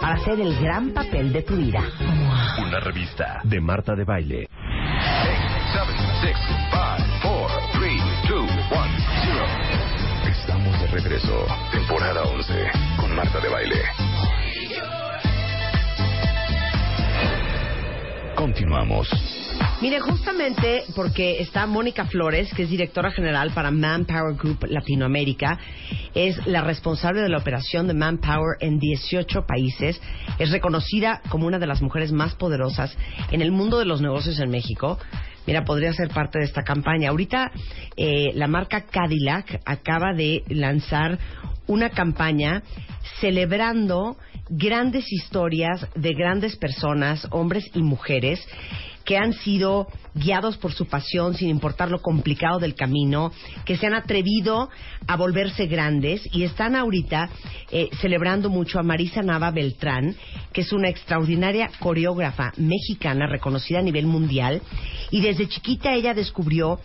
para hacer el gran papel de tu vida. Una revista de Marta de Baile. 7, 6, 5, 4, 3, 2, 1, 0. Estamos de regreso. Temporada 11 con Marta de Baile. Continuamos. Mire, justamente porque está Mónica Flores, que es directora general para Manpower Group Latinoamérica, es la responsable de la operación de Manpower en 18 países, es reconocida como una de las mujeres más poderosas en el mundo de los negocios en México. Mira, podría ser parte de esta campaña. Ahorita eh, la marca Cadillac acaba de lanzar una campaña celebrando grandes historias de grandes personas, hombres y mujeres, que han sido guiados por su pasión sin importar lo complicado del camino, que se han atrevido a volverse grandes y están ahorita eh, celebrando mucho a Marisa Nava Beltrán, que es una extraordinaria coreógrafa mexicana reconocida a nivel mundial. Y desde chiquita ella descubrió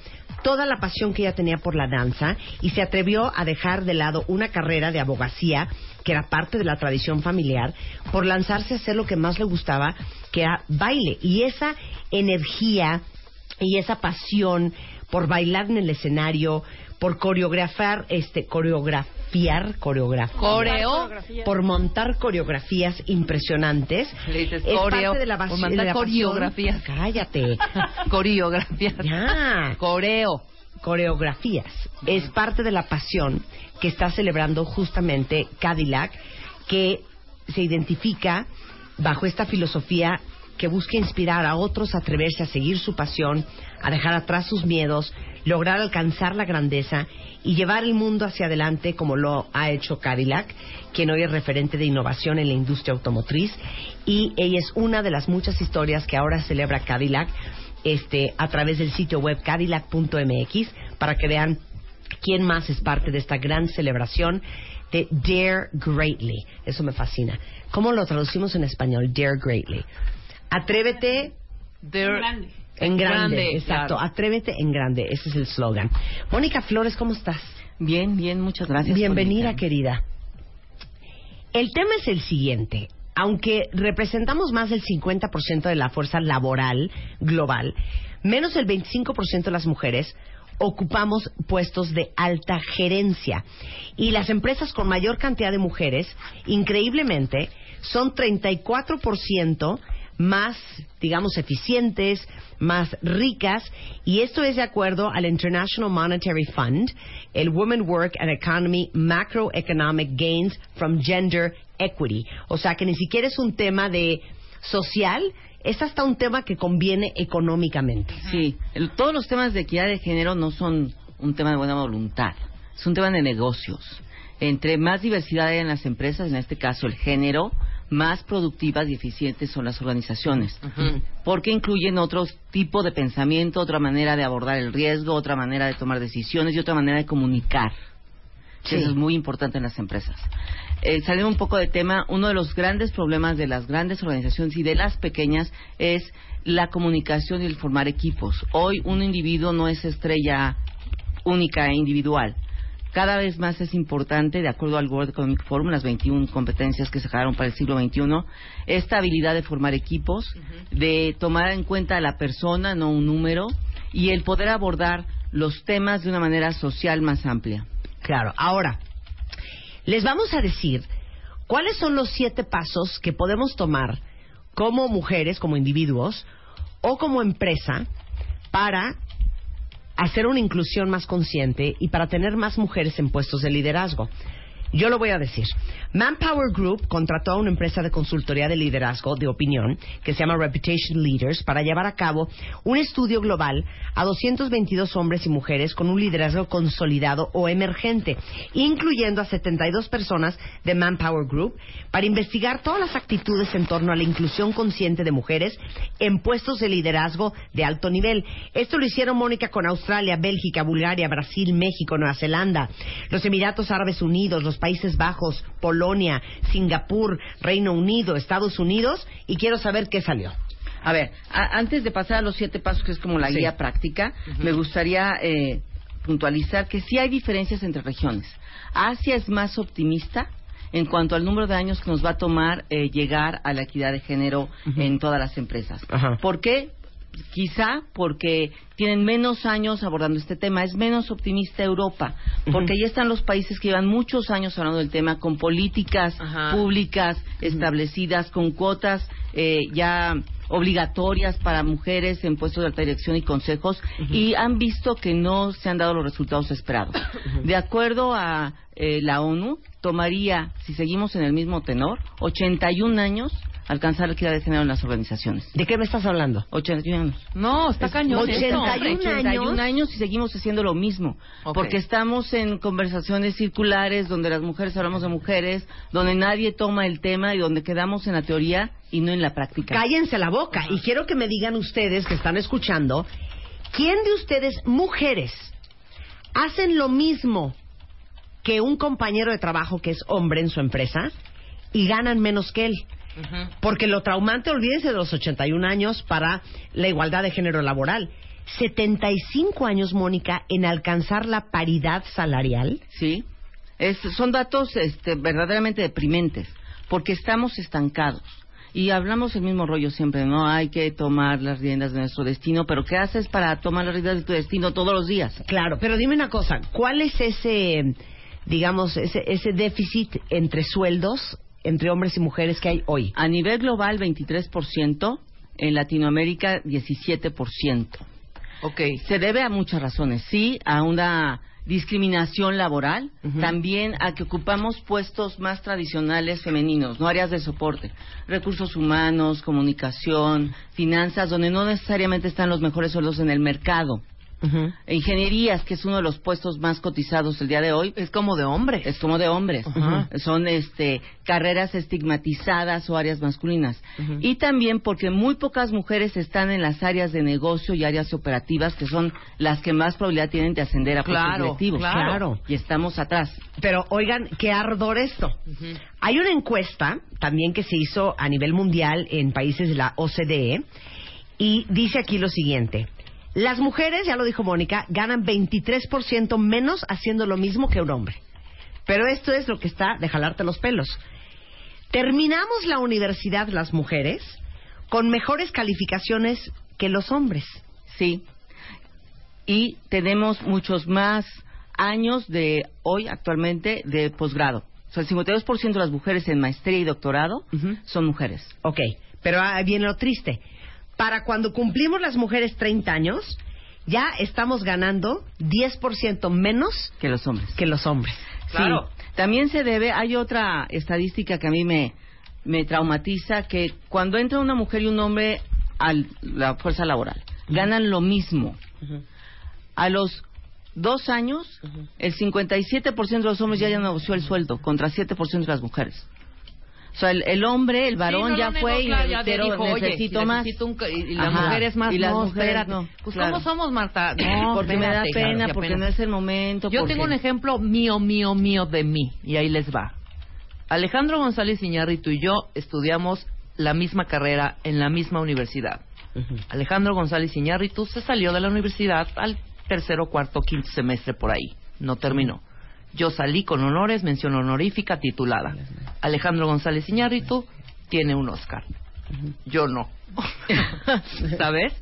toda la pasión que ella tenía por la danza y se atrevió a dejar de lado una carrera de abogacía que era parte de la tradición familiar por lanzarse a hacer lo que más le gustaba, que baile. Y esa energía y esa pasión por bailar en el escenario, por coreografar, este, coreografiar, coreografar, Coreo. por montar coreografías impresionantes. Le dices es coreo, parte de la, por base- mandar de la pasión. coreografías. Cállate. Coreografía. Ya. Coreo. Coreografías. Es parte de la pasión que está celebrando justamente Cadillac, que se identifica bajo esta filosofía que busca inspirar a otros a atreverse a seguir su pasión, a dejar atrás sus miedos, lograr alcanzar la grandeza y llevar el mundo hacia adelante como lo ha hecho Cadillac, quien hoy es referente de innovación en la industria automotriz. Y ella es una de las muchas historias que ahora celebra Cadillac este, a través del sitio web cadillac.mx para que vean quién más es parte de esta gran celebración de Dare Greatly. Eso me fascina. ¿Cómo lo traducimos en español? Dare Greatly. Atrévete en grande. Grande, exacto. claro. Atrévete en grande. Ese es el slogan. Mónica Flores, ¿cómo estás? Bien, bien, muchas gracias. Bienvenida, querida. El tema es el siguiente. Aunque representamos más del 50% de la fuerza laboral global, menos del 25% de las mujeres ocupamos puestos de alta gerencia. Y las empresas con mayor cantidad de mujeres, increíblemente, son 34% más, digamos, eficientes, más ricas, y esto es de acuerdo al International Monetary Fund, el Women Work and Economy Macroeconomic Gains from Gender Equity. O sea que ni siquiera es un tema de social, es hasta un tema que conviene económicamente. Sí, el- todos los temas de equidad de género no son un tema de buena voluntad, es un tema de negocios. Entre más diversidad hay en las empresas, en este caso el género, más productivas y eficientes son las organizaciones. Porque incluyen otro tipo de pensamiento, otra manera de abordar el riesgo, otra manera de tomar decisiones y otra manera de comunicar. Sí. Eso es muy importante en las empresas. Eh, saliendo un poco de tema, uno de los grandes problemas de las grandes organizaciones y de las pequeñas es la comunicación y el formar equipos. Hoy un individuo no es estrella única e individual. Cada vez más es importante, de acuerdo al World Economic Forum, las 21 competencias que se sacaron para el siglo XXI, esta habilidad de formar equipos, de tomar en cuenta a la persona, no un número, y el poder abordar los temas de una manera social más amplia. Claro. Ahora, les vamos a decir ¿Cuáles son los siete pasos que podemos tomar como mujeres, como individuos o como empresa para hacer una inclusión más consciente y para tener más mujeres en puestos de liderazgo? Yo lo voy a decir. Manpower Group contrató a una empresa de consultoría de liderazgo de opinión que se llama Reputation Leaders para llevar a cabo un estudio global a 222 hombres y mujeres con un liderazgo consolidado o emergente, incluyendo a 72 personas de Manpower Group, para investigar todas las actitudes en torno a la inclusión consciente de mujeres en puestos de liderazgo de alto nivel. Esto lo hicieron Mónica con Australia, Bélgica, Bulgaria, Brasil, México, Nueva Zelanda, los Emiratos Árabes Unidos, los Países Bajos, Polonia, Singapur, Reino Unido, Estados Unidos y quiero saber qué salió. A ver, a- antes de pasar a los siete pasos, que es como la Sí. guía práctica, me gustaría eh, puntualizar que sí hay diferencias entre regiones. Asia es más optimista en cuanto al número de años que nos va a tomar eh, llegar a la equidad de género en todas las empresas. Ajá. ¿Por qué? Quizá porque tienen menos años abordando este tema. Es menos optimista Europa, porque ya están los países que llevan muchos años hablando del tema con políticas Ajá. públicas establecidas, con cuotas eh, ya obligatorias para mujeres en puestos de alta dirección y consejos y han visto que no se han dado los resultados esperados. De acuerdo a eh, la ONU, tomaría, si seguimos en el mismo tenor, 81 años alcanzar la equidad de género en las organizaciones. ¿De qué me estás hablando? 81 años. No, está cañón. 81 esto. 81 años y seguimos haciendo lo mismo. Porque estamos en conversaciones circulares donde las mujeres hablamos de mujeres, donde nadie toma el tema y donde quedamos en la teoría y no en la práctica. Cállense la boca y quiero que me digan ustedes que están escuchando, ¿quién de ustedes, mujeres, hacen lo mismo que un compañero de trabajo que es hombre en su empresa y ganan menos que él? Porque lo traumante, olvídense de los 81 años para la igualdad de género laboral. 75 años, Mónica, en alcanzar la paridad salarial. Sí. Es- son datos este, verdaderamente deprimentes porque estamos estancados. Y hablamos el mismo rollo siempre, ¿no? Hay que tomar las riendas de nuestro destino, pero ¿qué haces para tomar las riendas de tu destino todos los días? Claro, pero dime una cosa, ¿cuál es ese, digamos, ese, ese déficit entre sueldos entre hombres y mujeres que hay hoy? A nivel global, 23%, en Latinoamérica, 17%. Ok. Se debe a muchas razones. Sí, a una discriminación laboral, también a que ocupamos puestos más tradicionales femeninos, no áreas de soporte, recursos humanos, comunicación, finanzas, donde no necesariamente están los mejores sueldos en el mercado. Ingenierías, que es uno de los puestos más cotizados el día de hoy, Es como de hombre. es como de hombres. Son este carreras estigmatizadas o áreas masculinas. Y también porque muy pocas mujeres están en las áreas de negocio y áreas operativas que son las que más probabilidad tienen de ascender a puestos Claro, directivos. claro. Y estamos atrás. Pero oigan, qué ardor esto. Hay una encuesta también que se hizo a nivel mundial en países de la OCDE y dice aquí lo siguiente. Las mujeres, ya lo dijo Mónica, ganan 23% menos haciendo lo mismo que un hombre. Pero esto es lo que está de jalarte los pelos. Terminamos la universidad las mujeres con mejores calificaciones que los hombres. Sí. Y tenemos muchos más años de hoy actualmente de posgrado. O sea, el 52% de las mujeres en maestría y doctorado son mujeres. Ok, pero ahí viene lo triste. Para cuando cumplimos las mujeres 30 años, ya estamos ganando 10% menos que los hombres. que los hombres. Claro. Sí. También se debe, hay otra estadística que a mí me, me traumatiza, que cuando entra una mujer y un hombre a la fuerza laboral, ganan lo mismo. A los dos años, el 57% de los hombres ya, ya negoció el sueldo, contra 7% de las mujeres. O sea, el, el hombre, el varón Sí, no ya fue y negó, claro, ya pero dijo, oye, necesito más. necesito un y las Ajá. mujeres más, Y las no, mujeres espérate. no, Pues claro. ¿cómo somos, Marta? No, porque me da pena, claro, porque no es el momento. Yo porque- tengo un ejemplo mío, mío, mío de mí, y ahí les va. Alejandro González Iñárritu y yo estudiamos la misma carrera en la misma universidad. Alejandro González Iñárritu se salió de la universidad al tercero, cuarto, quinto semestre por ahí. No terminó. Yo salí con honores, mención honorífica, titulada. Alejandro González Iñárritu tiene un Oscar. Yo no. ¿Sabes?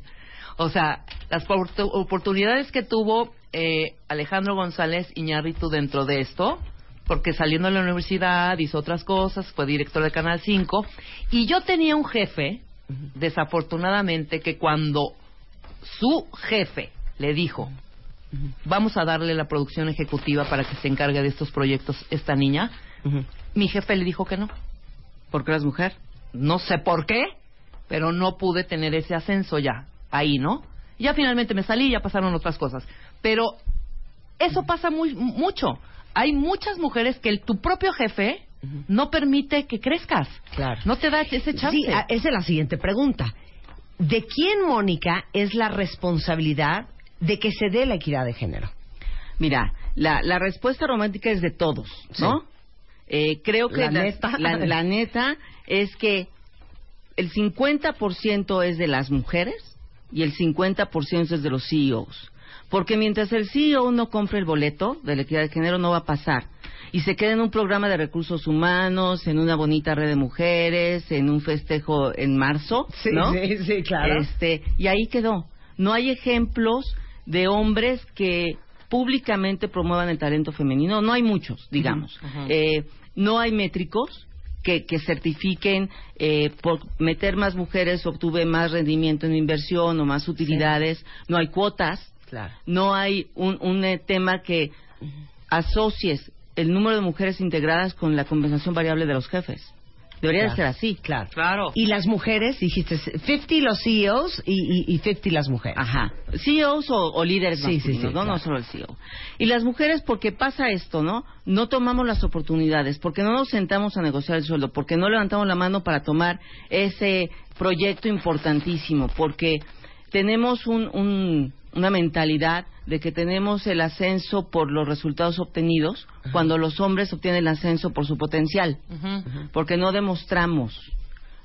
O sea, las portu- oportunidades que tuvo eh, Alejandro González Iñárritu dentro de esto porque saliendo de la universidad hizo otras cosas, fue director de Canal 5, y yo tenía un jefe, desafortunadamente, que cuando su jefe le dijo, vamos a darle la producción ejecutiva para que se encargue de estos proyectos esta niña, mi jefe le dijo que no. ¿Porque eras mujer? No sé por qué, pero no pude tener ese ascenso ya, ahí, ¿no? Ya finalmente me salí y ya pasaron otras cosas. Pero eso pasa muy, mucho. Hay muchas mujeres que el, tu propio jefe no permite que crezcas. Claro. No te da ese chance. Sí, ah, esa es la siguiente pregunta. ¿De quién, Mónica, es la responsabilidad de que se dé la equidad de género? Mira, la, la respuesta romántica es de todos, ¿no? Eh, creo que La neta. la, la neta es que el 50% es de las mujeres y el 50% es de los CEOs. Porque mientras el CEO no compre el boleto de la equidad de género no va a pasar. Y se queda en un programa de recursos humanos, en una bonita red de mujeres, en un festejo en marzo, ¿no? sí, sí, claro. Este, y ahí quedó. No hay ejemplos de hombres que públicamente promuevan el talento femenino. No hay muchos, digamos. Eh, no hay métricos que, que certifiquen eh, por meter más mujeres obtuve más rendimiento en inversión o más utilidades. No hay cuotas. Claro. No hay un, un eh, tema que asocies el número de mujeres integradas con la compensación variable de los jefes. Debería Claro. de ser así. Claro. Claro. Y las mujeres, dijiste, 50 los CEOs y, y, y 50 las mujeres. Ajá. CEOs o, o líderes Sí, sí, masculinos, sí, ¿no? claro. No solo el CEO. Y las mujeres, porque pasa esto, ¿no? No tomamos las oportunidades, porque no nos sentamos a negociar el sueldo, porque no levantamos la mano para tomar ese proyecto importantísimo, porque tenemos un, un- una mentalidad de que tenemos el ascenso por los resultados obtenidos, cuando los hombres obtienen el ascenso por su potencial, porque no demostramos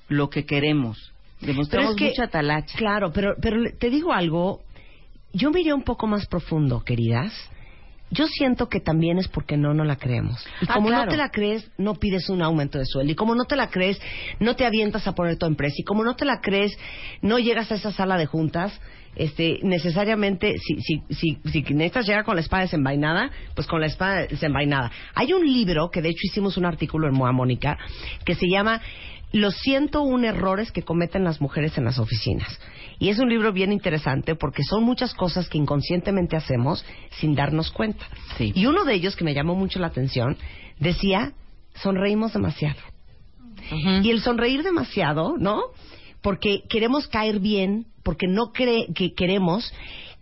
lo que queremos. Demostramos Pero es que- mucha talacha. Claro, pero, pero le- te digo algo, yo me iría un poco más profundo, queridas. Yo siento que también es porque no no la creemos. Y Ah, como claro. no te la crees, no pides un aumento de sueldo. Y como no te la crees, no te avientas a poner tu empresa. Y como no te la crees, no llegas a esa sala de juntas. Este, necesariamente, si, si, si, si necesitas llegar con la espada desenvainada, pues con la espada desenvainada. Hay un libro, que de hecho hicimos un artículo en Moa Mónica, que se llama Los 101 errores que cometen las mujeres en las oficinas. Y es un libro bien interesante porque son muchas cosas que inconscientemente hacemos sin darnos cuenta. Sí. Y uno de ellos que me llamó mucho la atención decía, sonreímos demasiado. Y el sonreír demasiado, ¿no? Porque queremos caer bien, porque no cree que queremos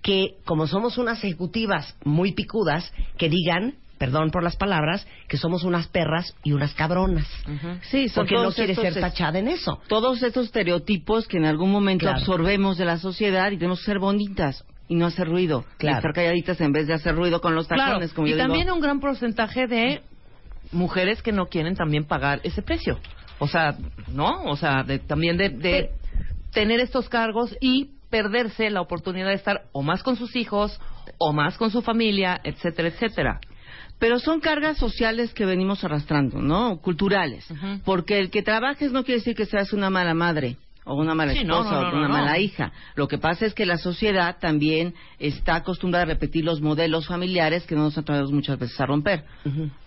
que, como somos unas ejecutivas muy picudas, que digan, perdón por las palabras, que somos unas perras y unas cabronas. Sí, son Porque no quiere ser tachada en eso. todos estos estereotipos que en algún momento Claro. absorbemos de la sociedad y tenemos que ser bonitas y no hacer ruido. Claro. Y estar calladitas en vez de hacer ruido con los Claro, tacones, como y yo también digo. un gran porcentaje de mujeres que no quieren también pagar ese precio. O sea, ¿no? O sea, de- también de, de tener estos cargos y perderse la oportunidad de estar o más con sus hijos o más con su familia, etcétera, etcétera. Pero son cargas sociales que venimos arrastrando, ¿no? Culturales. Porque el que trabajes no quiere decir que seas una mala madre o una mala Sí, esposa no, no, o una mala hija. Lo que pasa es que la sociedad también está acostumbrada a repetir los modelos familiares que no nos atrevemos muchas veces a romper.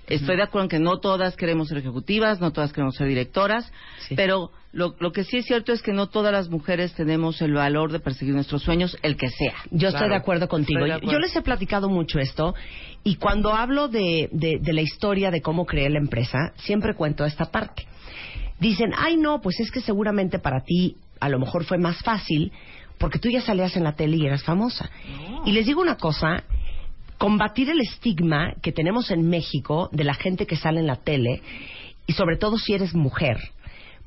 Estoy de acuerdo en que no todas queremos ser ejecutivas, no todas queremos ser directoras, Sí. pero lo, lo que sí es cierto es que no todas las mujeres tenemos el valor de perseguir nuestros sueños, el que sea. Yo estoy de acuerdo contigo. de Yo- acuerdo. Yo les he platicado mucho esto y cuando hablo de, de- de la historia de cómo creé la empresa, siempre cuento esta parte. Dicen, ay no, pues es que seguramente para ti a lo mejor fue más fácil porque tú ya salías en la tele y eras famosa. Y les digo una cosa, combatir el estigma que tenemos en México de la gente que sale en la tele y sobre todo si eres mujer,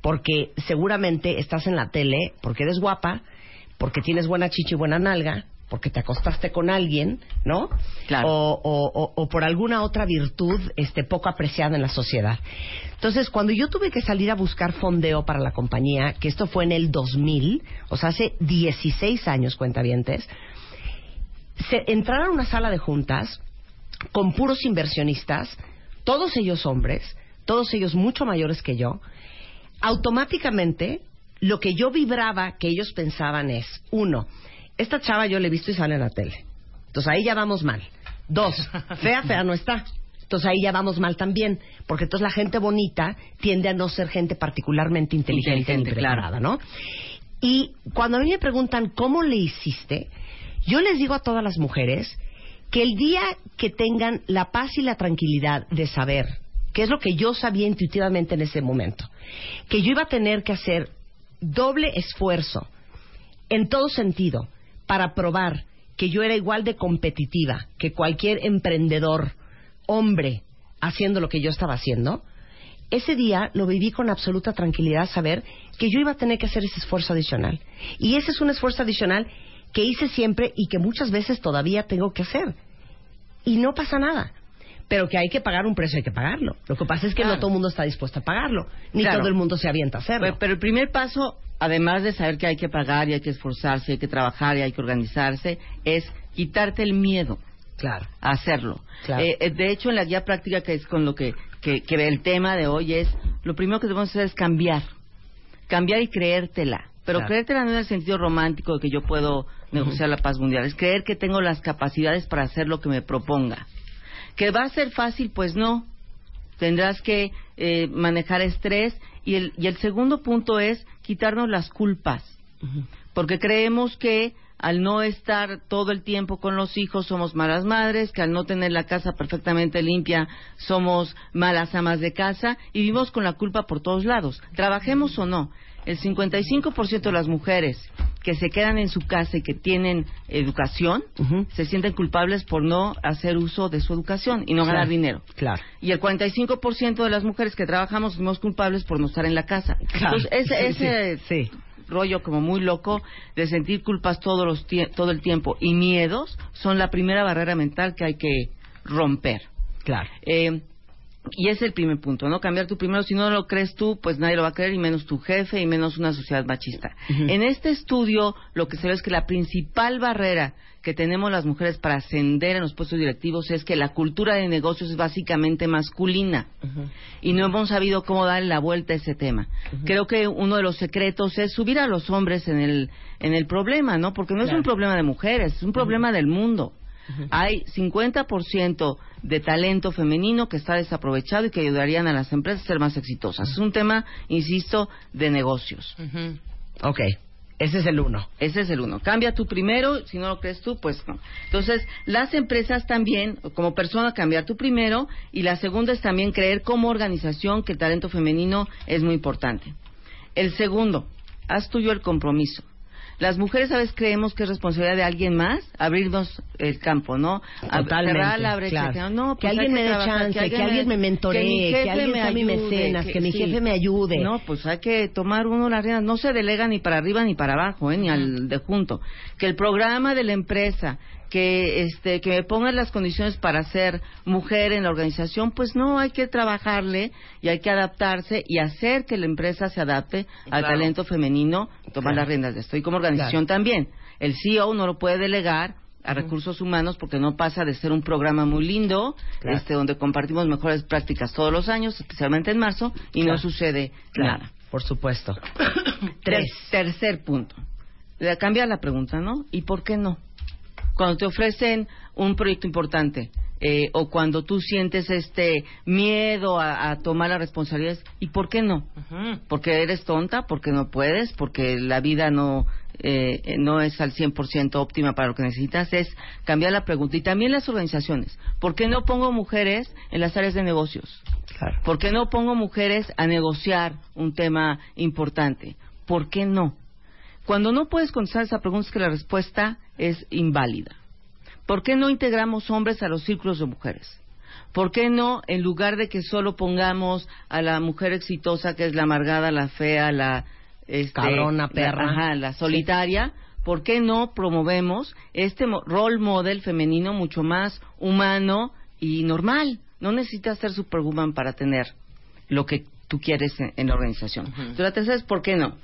porque seguramente estás en la tele porque eres guapa, porque tienes buena chicha y buena nalga, porque te acostaste con alguien, ¿no? Claro. O, o- o- o por alguna otra virtud este, poco apreciada en la sociedad. Entonces, cuando yo tuve que salir a buscar fondeo para la compañía, que esto fue en el 2000, o sea, hace 16 años, cuentavientes, se, entrar a una sala de juntas con puros inversionistas, todos ellos hombres, todos ellos mucho mayores que yo, automáticamente lo que yo vibraba que ellos pensaban es, uno, esta chava yo le he visto y sale en la tele. Entonces ahí ya vamos mal. Dos, fea, fea no está. Entonces ahí ya vamos mal también, porque entonces la gente bonita tiende a no ser gente particularmente inteligente, Inteligente, ni preparada, ¿no? Y cuando a mí me preguntan cómo le hiciste, yo les digo a todas las mujeres que el día que tengan la paz y la tranquilidad de saber, que es lo que yo sabía intuitivamente en ese momento, que yo iba a tener que hacer doble esfuerzo en todo sentido para probar que yo era igual de competitiva que cualquier emprendedor hombre haciendo lo que yo estaba haciendo, ese día lo viví con absoluta tranquilidad saber que yo iba a tener que hacer ese esfuerzo adicional. Y ese es un esfuerzo adicional que hice siempre y que muchas veces todavía tengo que hacer. Y no pasa nada. Pero que hay que pagar un precio, hay que pagarlo. Lo que pasa es que no todo el mundo está dispuesto a pagarlo. Ni Claro. todo el mundo se avienta a hacerlo. Pero, pero el primer paso, además de saber que hay que pagar y hay que esforzarse, hay que trabajar y hay que organizarse, es quitarte el miedo claro. a hacerlo. Claro. Eh, eh, de hecho, en la guía práctica, que es con lo que, que, que el tema de hoy es, lo primero que debemos hacer es cambiar. Cambiar y creértela. Pero Claro. creértela no en el sentido romántico de que yo puedo negociar la paz mundial. Es creer que tengo las capacidades para hacer lo que me proponga. ¿Que va a ser fácil? Pues no. Tendrás que eh, manejar estrés. Y el, y el segundo punto es quitarnos las culpas porque creemos que al no estar todo el tiempo con los hijos somos malas madres, que al no tener la casa perfectamente limpia somos malas amas de casa y vivimos con la culpa por todos lados. Trabajemos o no, el 55% de las mujeres que se quedan en su casa y que tienen educación se sienten culpables por no hacer uso de su educación y no ganar dinero. Claro. Y el 45% de las mujeres que trabajamos somos culpables por no estar en la casa. Claro. Entonces, ese, Sí, ese sí, sí. rollo como muy loco de sentir culpas todos los tie- todo el tiempo y miedos son la primera barrera mental que hay que romper. Claro. Eh, y ese es el primer punto, ¿no? Cambiar tú primero. Si no lo crees tú, pues nadie lo va a creer, y menos tu jefe, y menos una sociedad machista. En este estudio, lo que se ve es que la principal barrera que tenemos las mujeres para ascender en los puestos directivos es que la cultura de negocios es básicamente masculina y no hemos sabido cómo darle la vuelta a ese tema. Creo que uno de los secretos es subir a los hombres en el, en el problema, ¿no? Porque no es un problema de mujeres, es un problema del mundo. Hay 50% de talento femenino que está desaprovechado y que ayudarían a las empresas a ser más exitosas. Es un tema, insisto, de negocios. Ujú. Ok. Ese es el uno. Ese es el uno. Cambia tú primero, si no lo crees tú, pues no. Entonces, las empresas también, como persona, cambiar tú primero. Y la segunda es también creer como organización que el talento femenino es muy importante. El segundo, haz tuyo el compromiso. Las mujeres a veces creemos que es responsabilidad de alguien más abrirnos el campo, ¿no? A- cerrar la brecha. claro. Que, no, Que pues hay alguien me dé chance, que alguien me mentoree, que jefe alguien me sea mi ayude, mecenas, que mi jefe me ayude. No, pues hay que tomar uno las riendas. No se delega ni para arriba ni para abajo, ¿eh? ni al de junto. Que el programa de la empresa, que este, que me pongan las condiciones para ser mujer en la organización, pues no, hay que trabajarle y hay que adaptarse y hacer que la empresa se adapte al Claro. talento femenino, tomar Claro. las riendas de esto. Y como organización también. El CEO no lo puede delegar a recursos humanos porque no pasa de ser un programa muy lindo, este donde compartimos mejores prácticas todos los años, especialmente en marzo, y no sucede nada. Por supuesto. Tres. Tres. Tercer punto. Le cambia la pregunta, ¿no? ¿Y por qué no? Cuando te ofrecen un proyecto importante eh, o cuando tú sientes este miedo a, a tomar las responsabilidades, ¿y por qué no? Porque eres tonta, porque no puedes, porque la vida no eh, no es al 100% óptima para lo que necesitas, es cambiar la pregunta. Y también las organizaciones. ¿Por qué no pongo mujeres en las áreas de negocios? Claro. ¿Por qué no pongo mujeres a negociar un tema importante? ¿Por qué no? Cuando no puedes contestar esa pregunta es que la respuesta es inválida. ¿Por qué no integramos hombres a los círculos de mujeres? ¿Por qué no, en lugar de que solo pongamos a la mujer exitosa, que es la amargada, la fea, la... este, Cabrona, la- perra. ajá, la solitaria, ¿por qué no promovemos este role model femenino mucho más humano y normal? No necesitas ser superwoman para tener lo que tú quieres en, en la organización. Entonces, la tercera es ¿por qué no?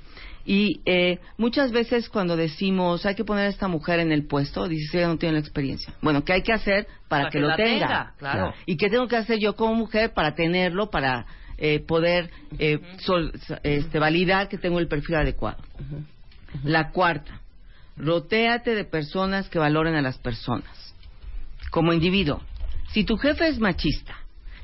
Y eh, muchas veces cuando decimos hay que poner a esta mujer en el puesto, dices ella no tiene la experiencia. Bueno, ¿qué hay que hacer para, Para que, que lo la tenga? tenga, claro. ¿Y qué tengo que hacer yo como mujer para tenerlo, para eh, poder eh, sol- este, validar que tengo el perfil adecuado? La cuarta, rotéate de personas que valoren a las personas. Como individuo, si tu jefe es machista,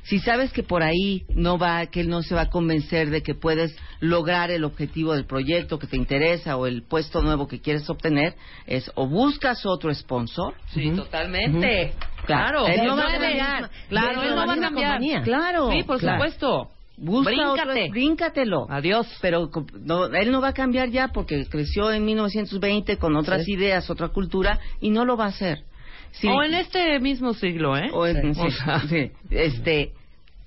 Si sabes que por ahí no va, que él no se va a convencer de que puedes lograr el objetivo del proyecto que te interesa o el puesto nuevo que quieres obtener, es o buscas otro sponsor. Sí, totalmente. Claro. Él no va a cambiar. Claro, él no va a cambiar. Claro. Sí, por claro. supuesto. Busca Bríncate. otro- bríncatelo. Adiós. Pero no, él no va a cambiar ya porque creció en 1920 con otras Sí. ideas, otra cultura y no lo va a hacer. Sí. O en este mismo siglo, ¿eh? O en- Sí. O sea. sí. Este,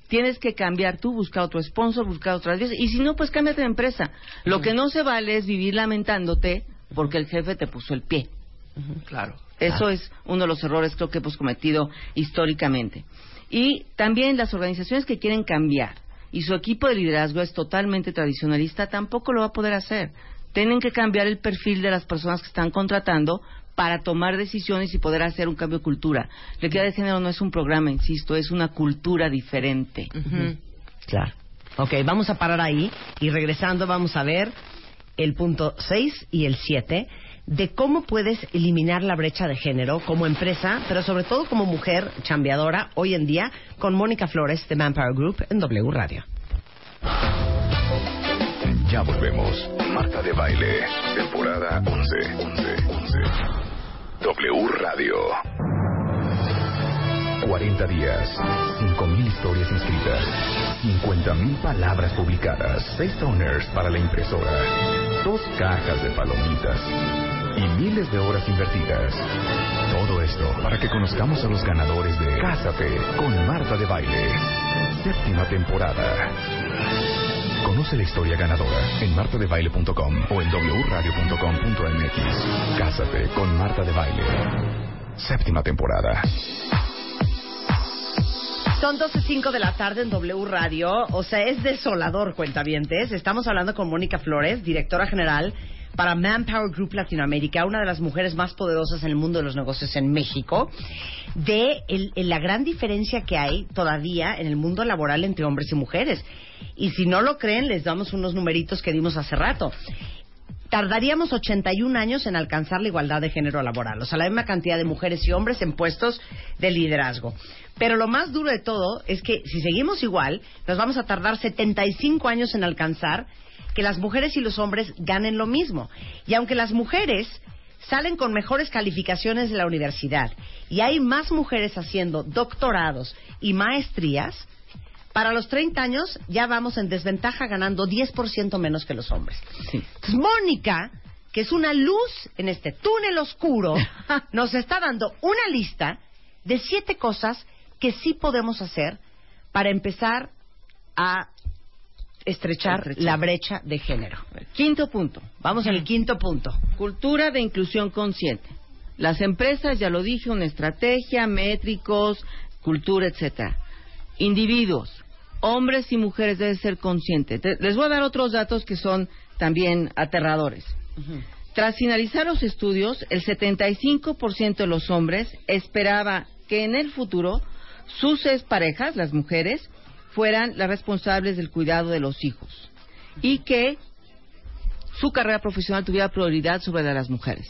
tienes que cambiar tú, buscar otro sponsor, buscar otras vías. Y si no, pues cámbiate de empresa. Lo que no se vale es vivir lamentándote porque el jefe te puso el pie. Claro. Eso es uno de los errores creo que hemos cometido históricamente. Y también las organizaciones que quieren cambiar y su equipo de liderazgo es totalmente tradicionalista, tampoco lo va a poder hacer. Tienen que cambiar el perfil de las personas que están contratando para tomar decisiones y poder hacer un cambio de cultura. La equidad de género no es un programa, insisto, es una cultura diferente. Claro. Ok, vamos a parar ahí y regresando vamos a ver el punto 6 y el 7 de cómo puedes eliminar la brecha de género como empresa, pero sobre todo como mujer chambeadora hoy en día con Mónica Flores de Manpower Group en W Radio. Ya volvemos. Marta de Baile, temporada 11. 11, 11. W Radio. 40 días, 5.000 historias inscritas, 50.000 palabras publicadas, 6 toners para la impresora, dos cajas de palomitas y miles de horas invertidas. Todo esto para que conozcamos a los ganadores de Cásate con Marta de Baile. Séptima temporada. Conoce la historia ganadora en martadebaile.com o en wradio.com.mx. Cásate con Marta de Baile. Séptima temporada. Son 12.05 de la tarde en W Radio. O sea, es desolador, cuentavientes. Estamos hablando con Mónica Flores, directora general para Manpower Group Latinoamérica, una de las mujeres más poderosas en el mundo de los negocios en México, de el- el- la gran diferencia que hay todavía en el mundo laboral entre hombres y mujeres. Y si no lo creen, les damos unos numeritos que dimos hace rato tardaríamos 81 años en alcanzar la igualdad de género laboral, o sea, la misma cantidad de mujeres y hombres en puestos de liderazgo. Pero lo más duro de todo es que si seguimos igual, nos vamos a tardar 75 años en alcanzar que las mujeres y los hombres ganen lo mismo. Y aunque las mujeres salen con mejores calificaciones de la universidad y hay más mujeres haciendo doctorados y maestrías, para los 30 años ya vamos en desventaja ganando 10% menos que los hombres. Sí. Mónica, que es una luz en este túnel oscuro, nos está dando una lista de siete cosas que sí podemos hacer para empezar a estrechar, Estrechar. la brecha de género. Quinto punto. Vamos al quinto punto. Cultura de inclusión consciente. Las empresas, ya lo dije, una estrategia, métricos, cultura, etcétera. Individuos, hombres y mujeres deben ser conscientes. Te- Les voy a dar otros datos que son también aterradores. Tras finalizar los estudios, el 75% de los hombres esperaba que en el futuro sus parejas, las mujeres, fueran las responsables del cuidado de los hijos y que su carrera profesional tuviera prioridad sobre la de las mujeres.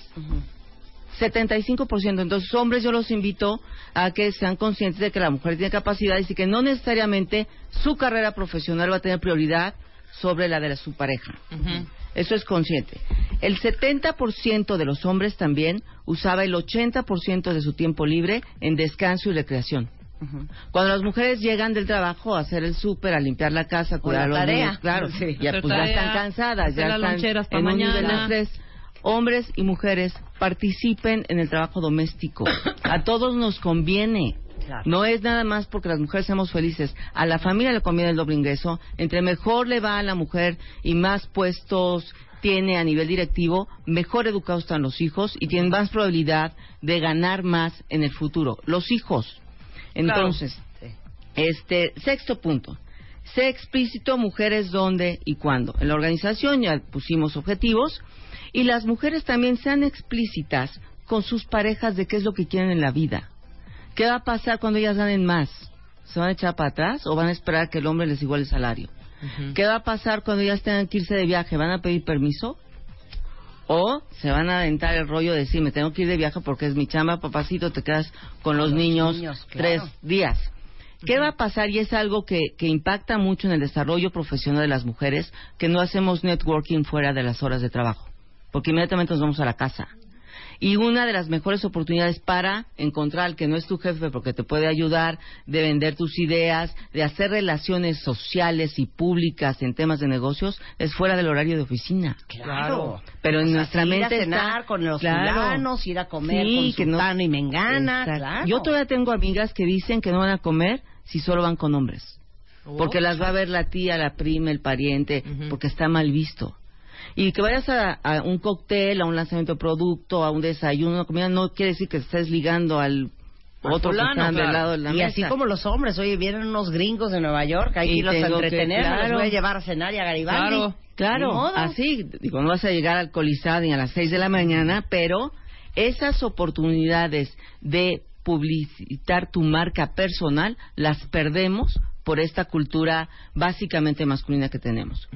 75%. Entonces, hombres, yo los invito a que sean conscientes de que la mujer tiene capacidades y que no necesariamente su carrera profesional va a tener prioridad sobre la de su pareja. Eso es consciente. El 70% de los hombres también usaba el 80% de su tiempo libre en descanso y recreación. Cuando las mujeres llegan del trabajo a hacer el súper, a limpiar la casa, a cuidar la los tarea. niños, claro, Sí. ya, pues ya están cansadas, ya están en un nivel de mañana. estrés. Hombres y mujeres participen en el trabajo doméstico. A todos nos conviene. Claro. No es nada más porque las mujeres seamos felices. A la familia le conviene el doble ingreso. Entre mejor le va a la mujer y más puestos tiene a nivel directivo, mejor educados están los hijos y tienen más probabilidad de ganar más en el futuro. Los hijos. Entonces, este sexto punto. Sé explícito mujeres dónde y cuándo. En la organización ya pusimos objetivos y las mujeres también sean explícitas con sus parejas de qué es lo que quieren en la vida. ¿Qué va a pasar cuando ellas ganen más? ¿Se van a echar para atrás o van a esperar que el hombre les iguale el salario? ¿Qué va a pasar cuando ellas tengan que irse de viaje? ¿Van a pedir permiso? ¿O se van a aventar el rollo de decir, me tengo que ir de viaje porque es mi chamba, papacito, te quedas con los, los niños, niños, tres días? ¿Qué va a pasar? Y es algo que, que impacta mucho en el desarrollo profesional de las mujeres, que no hacemos networking fuera de las horas de trabajo, porque inmediatamente nos vamos a la casa y una de las mejores oportunidades para encontrar al que no es tu jefe porque te puede ayudar, de vender tus ideas, de hacer relaciones sociales y públicas en temas de negocios, es fuera del horario de oficina. Claro. Pero en O sea, nuestra ir mente a cenar está- con los Claro. fulanos, ir a comer Sí, con que no- y mengana, claro. Yo todavía tengo amigas que dicen que no van a comer si solo van con hombres. Porque las va a ver la tía, la prima, el pariente, porque está mal visto. Y que vayas a, a un cóctel, a un lanzamiento de producto, a un desayuno, una comida, no quiere decir que estés ligando al otro fulano, que está del claro. lado de la y mesa. así como los hombres, oye, vienen unos gringos de Nueva York, hay que a tengo que- entretener, me los claro. voy a llevar a cenar y a Garibaldi. Claro. Claro, así, digo, no vas a llegar alcoholizada ni a las 6 de la mañana, pero esas oportunidades de publicitar tu marca personal las perdemos por esta cultura básicamente masculina que tenemos.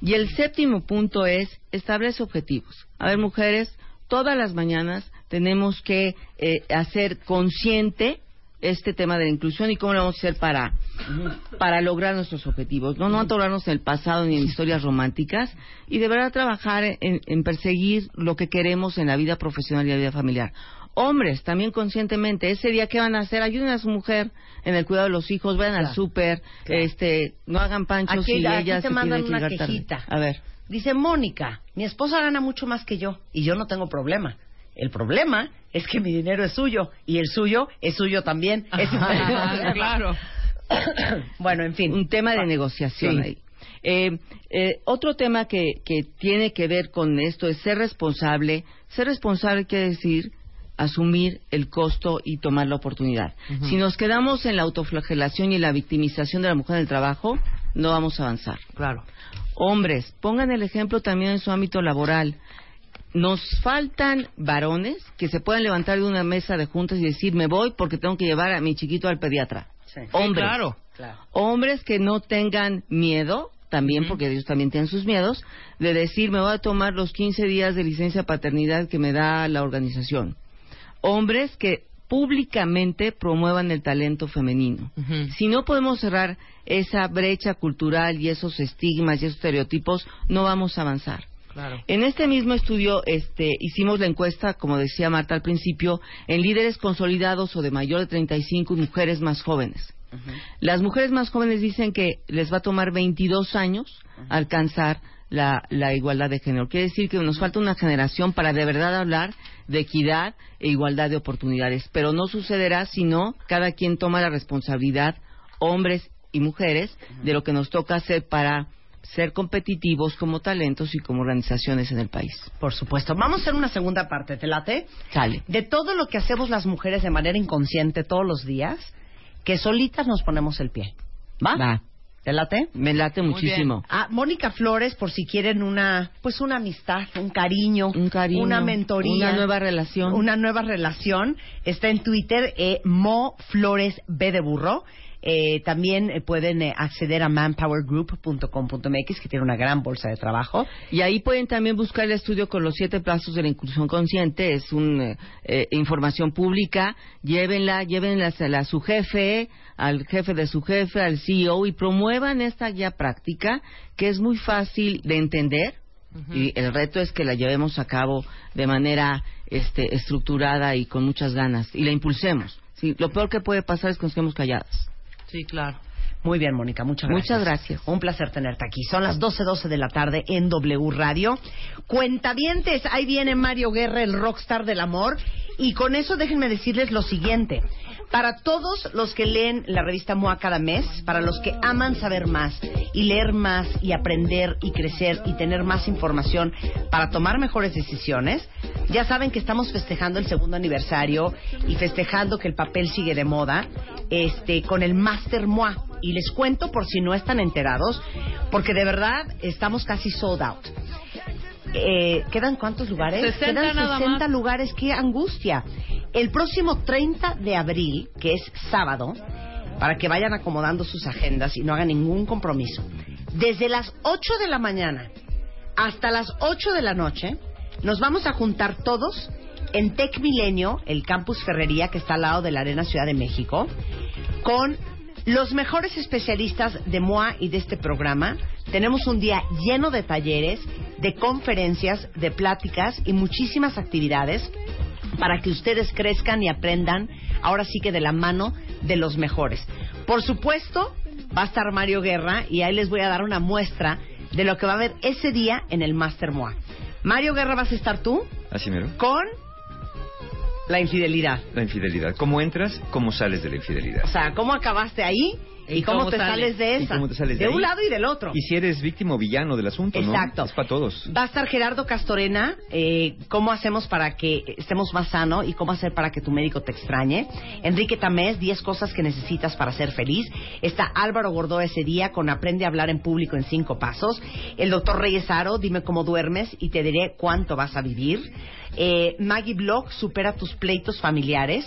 Y el séptimo punto es establece objetivos. A ver, mujeres, todas las mañanas tenemos que eh, hacer consciente este tema de la inclusión y cómo lo vamos a hacer para, para lograr nuestros objetivos. No, no atorarnos en el pasado ni en historias románticas y de verdad trabajar en, en perseguir lo que queremos en la vida profesional y la vida familiar. Hombres, también conscientemente, ese día que van a hacer, ayuden a su mujer en el cuidado de los hijos, vayan al súper, Claro. este, no hagan panchos Aquí- y aquí ella te se mandan que una tarde. quejita. A ver. Dice Mónica, mi esposa gana mucho más que yo y yo no tengo problema. El problema es que mi dinero es suyo y el suyo es suyo también. Es claro. bueno, en fin. un tema de negociación Sí. ahí. Eh, eh, otro tema que, que tiene que ver con esto es ser responsable. Ser responsable quiere decir asumir el costo y tomar la oportunidad. Si nos quedamos en la autoflagelación y la victimización de la mujer en el trabajo, no vamos a avanzar. Claro. Hombres, pongan el ejemplo también en su ámbito laboral. Nos faltan varones que se puedan levantar de una mesa de juntas y decir, me voy porque tengo que llevar a mi chiquito al pediatra. Sí. Hombres. claro. Claro. Hombres que no tengan miedo, también porque ellos también tienen sus miedos, de decir, me voy a tomar los 15 días de licencia paternidad que me da la organización. Hombres que públicamente promuevan el talento femenino. Si no podemos cerrar esa brecha cultural y esos estigmas y esos estereotipos, no vamos a avanzar. Claro. En este mismo estudio este, hicimos la encuesta, como decía Marta al principio, en líderes consolidados o de mayor de 35 y mujeres más jóvenes. Las mujeres más jóvenes dicen que les va a tomar 22 años alcanzar la, la igualdad de género. Quiere decir que nos falta una generación para de verdad hablar de equidad e igualdad de oportunidades. Pero no sucederá si no cada quien toma la responsabilidad, hombres y mujeres, de lo que nos toca hacer para ser competitivos como talentos y como organizaciones en el país. Por supuesto. Vamos a hacer una segunda parte, ¿te late? Sale. De todo lo que hacemos las mujeres de manera inconsciente todos los días, que solitas nos ponemos el pie. ¿Va? Va. ¿Te late? Me late Muy muchísimo. Ah, Mónica Flores, por si quieren una, pues una amistad, un cariño, Un cariño, una mentoría, una nueva relación. una nueva relación, está en Twitter eh, Mo Flores B de burro. Eh, también eh, pueden eh, acceder a manpowergroup.com.mx que tiene una gran bolsa de trabajo. Y ahí pueden también buscar el estudio con los siete plazos de la inclusión consciente. Es una información pública. Llévenla, llévenla a, a su jefe, al jefe de su jefe, al CEO y promuevan esta guía práctica que es muy fácil de entender. Y el reto es que la llevemos a cabo de manera este, estructurada y con muchas ganas. Y la impulsemos. Sí, lo peor que puede pasar es que nos quedemos calladas. Sí, claro. Muy bien, Mónica, muchas gracias. Muchas gracias. Un placer tenerte aquí. Son las 12.12 de la tarde en W Radio. Cuentavientes, ahí viene Mario Guerra, el rockstar del amor. Y con eso déjenme decirles lo siguiente. Para todos los que leen la revista MOA cada mes, para los que aman saber más y leer más y aprender y crecer y tener más información para tomar mejores decisiones, ya saben que estamos festejando el segundo aniversario y festejando que el papel sigue de moda este, con el Master MOA. Y les cuento por si no están enterados, porque de verdad estamos casi sold out. Eh, ¿Quedan cuántos lugares? 60 Quedan nada 60 más. lugares. ¡Qué angustia! El próximo 30 de abril, que es sábado, para que vayan acomodando sus agendas y no hagan ningún compromiso, desde las 8 de la mañana hasta las 8 de la noche, nos vamos a juntar todos en Tec Milenio, el campus Ferrería que está al lado de la Arena Ciudad de México, con Los mejores especialistas de MOA y de este programa. Tenemos un día lleno de talleres, de conferencias, de pláticas y muchísimas actividades para que ustedes crezcan y aprendan ahora sí que de la mano de los mejores. Por supuesto, va a estar Mario Guerra y ahí les voy a dar una muestra de lo que va a haber ese día en el Master MOA. Mario Guerra, vas a estar tú Así mero. con la infidelidad. La infidelidad. ¿Cómo entras? ¿Cómo sales de la infidelidad? O sea, ¿cómo acabaste ahí? ¿Y, ¿Y cómo, te sales? sales de ¿Y esa? cómo te sales de un lado y del otro. Y si eres víctima o villano del asunto, ¿no? Exacto. Es para todos. Va a estar Gerardo Castorena, eh, cómo hacemos para que estemos más sano y cómo hacer para que tu médico te extrañe. Enrique Tamés, 10 cosas que necesitas para ser feliz. Está Álvaro Gordó ese día con Aprende a hablar en público en cinco pasos. El doctor Reyes Aro, dime cómo duermes y te diré cuánto vas a vivir. Eh, Maggie Block, supera tus pleitos familiares.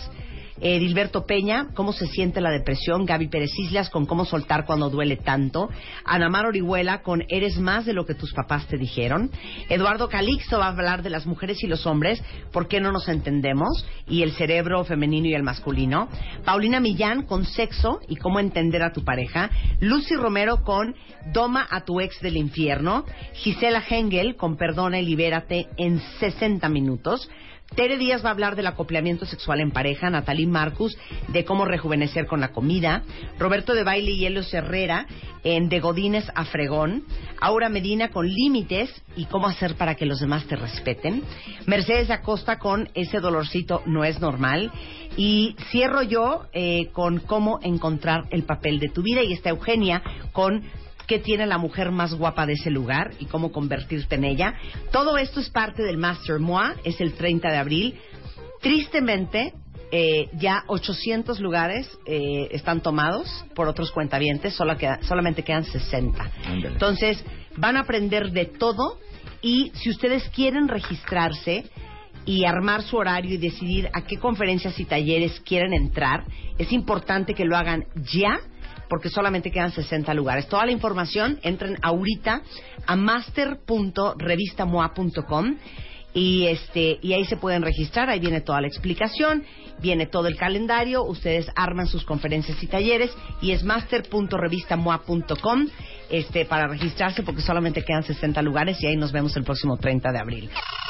Eh, Dilberto Peña, cómo se siente la depresión. Gaby Pérez Islas con cómo soltar cuando duele tanto. Anamar Orihuela con Eres más de lo que tus papás te dijeron. Eduardo Calixto va a hablar de las mujeres y los hombres, por qué no nos entendemos, y el cerebro femenino y el masculino. Paulina Millán con sexo y cómo entender a tu pareja. Lucy Romero con Doma a tu ex del infierno. Gisela Hengel con Perdona y libérate en 60 minutos. Tere Díaz va a hablar del acoplamiento sexual en pareja, Natalie Marcus de cómo rejuvenecer con la comida, Roberto de Baile y Helios Herrera en De Godines a Fregón, Aura Medina con límites y cómo hacer para que los demás te respeten, Mercedes Acosta con ese dolorcito no es normal y cierro yo eh, con cómo encontrar el papel de tu vida y está Eugenia con qué tiene la mujer más guapa de ese lugar y cómo convertirte en ella. Todo esto es parte del Master Moi, es el 30 de abril. Tristemente, eh, ya 800 lugares eh, están tomados por otros cuentavientes, solo queda- solamente quedan 60. Ándale. Entonces, van a aprender de todo y si ustedes quieren registrarse y armar su horario y decidir a qué conferencias y talleres quieren entrar, es importante que lo hagan ya porque solamente quedan 60 lugares. Toda la información entren ahorita a master.revistamoa.com y este y ahí se pueden registrar, ahí viene toda la explicación, viene todo el calendario, ustedes arman sus conferencias y talleres y es master.revistamoa.com este para registrarse porque solamente quedan 60 lugares y ahí nos vemos el próximo 30 de abril.